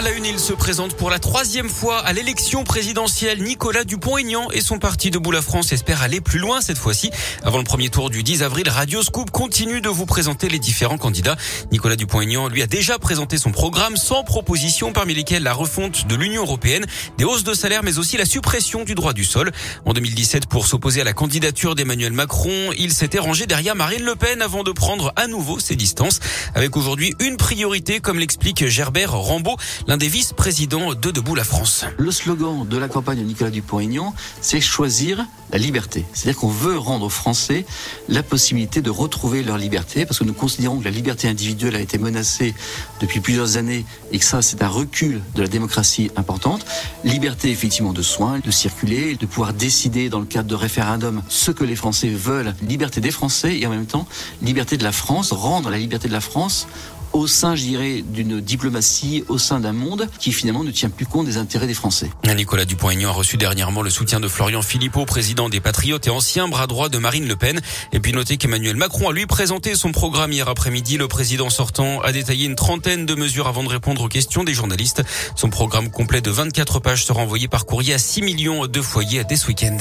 À la une, il se présente pour la troisième fois à l'élection présidentielle. Nicolas Dupont-Aignan et son parti Debout la France espèrent aller plus loin cette fois-ci. Avant le premier tour du 10 avril, Radio Scoop continue de vous présenter les différents candidats. Nicolas Dupont-Aignan lui a déjà présenté son programme sans propositions parmi lesquelles la refonte de l'Union européenne, des hausses de salaire mais aussi la suppression du droit du sol. En 2017, pour s'opposer à la candidature d'Emmanuel Macron, il s'était rangé derrière Marine Le Pen avant de prendre à nouveau ses distances avec aujourd'hui une priorité comme l'explique Gerbert Rambaud l'un des vice-présidents de Debout la France. Le slogan de la campagne de Nicolas Dupont-Aignan, c'est choisir la liberté. C'est-à-dire qu'on veut rendre aux Français la possibilité de retrouver leur liberté, parce que nous considérons que la liberté individuelle a été menacée depuis plusieurs années et que ça, c'est un recul de la démocratie importante. Liberté, effectivement, de soins, de circuler, de pouvoir décider dans le cadre de référendum ce que les Français veulent. Liberté des Français et en même temps, liberté de la France, rendre la liberté de la France au sein, je dirais, d'une diplomatie, au sein d'un monde qui finalement ne tient plus compte des intérêts des Français. Nicolas Dupont-Aignan a reçu dernièrement le soutien de Florian Philippot, président des Patriotes et ancien bras droit de Marine Le Pen. Et puis notez qu'Emmanuel Macron a lui présenté son programme hier après-midi. Le président sortant a détaillé une trentaine de mesures avant de répondre aux questions des journalistes. Son programme complet de 24 pages sera envoyé par courrier à 6 millions de foyers dès ce week-end.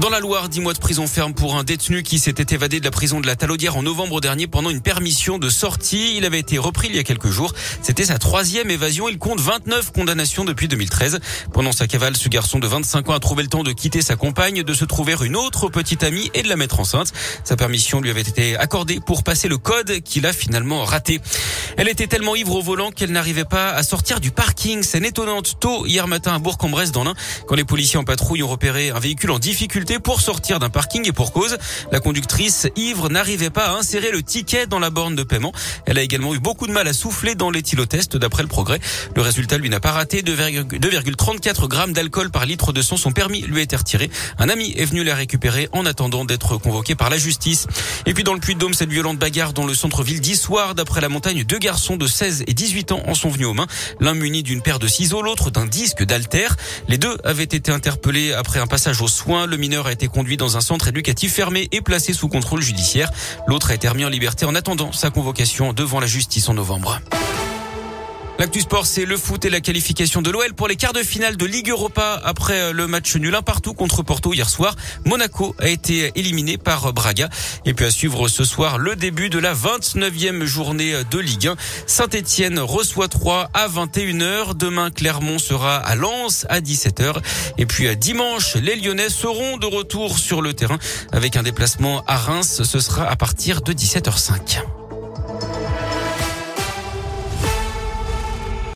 Dans la Loire, 10 mois de prison ferme pour un détenu qui s'était évadé de la prison de la Talaudière en novembre dernier pendant une permission de sortie. Il avait été repris il y a quelques jours. C'était sa troisième évasion. Il compte 29 condamnations depuis 2013. Pendant sa cavale, ce garçon de 25 ans a trouvé le temps de quitter sa compagne, de se trouver une autre petite amie et de la mettre enceinte. Sa permission lui avait été accordée pour passer le code qu'il a finalement raté. Elle était tellement ivre au volant qu'elle n'arrivait pas à sortir du parking. C'est étonnante. Tôt hier matin à Bourg-en-Bresse dans l'Ain, quand les policiers en patrouille ont repéré un véhicule en difficulté pour sortir d'un parking et pour cause. La conductrice ivre n'arrivait pas à insérer le ticket dans la borne de paiement. Elle a également eu beaucoup de mal à souffler dans l'éthylotest d'après le progrès. Le résultat lui n'a pas raté. 2,34 grammes d'alcool par litre de sang. Son permis lui a été retiré. Un ami est venu la récupérer en attendant d'être convoqué par la justice. Et puis dans le Puy-de-Dôme, cette violente bagarre dans le centre-ville d'Issoire. D'après la montagne, deux garçons de 16 et 18 ans en sont venus aux mains. L'un muni d'une paire de ciseaux, l'autre d'un disque d'alter. Les deux avaient été interpellés après un passage aux soins. Le mineur a été conduit dans un centre éducatif fermé et placé sous contrôle judiciaire. L'autre a été remis en liberté en attendant sa convocation devant la justice en novembre. L'actu sport, c'est le foot et la qualification de l'OL pour les quarts de finale de Ligue Europa après euh, le match nul un partout contre Porto hier soir. Monaco a été éliminé par Braga. Et puis à suivre ce soir le début de la 29e journée de Ligue 1. Saint-Etienne reçoit 3 à 21h. Demain, Clermont sera à Lens à 17h. Et puis à dimanche, les Lyonnais seront de retour sur le terrain avec un déplacement à Reims. Ce sera à partir de 17h05.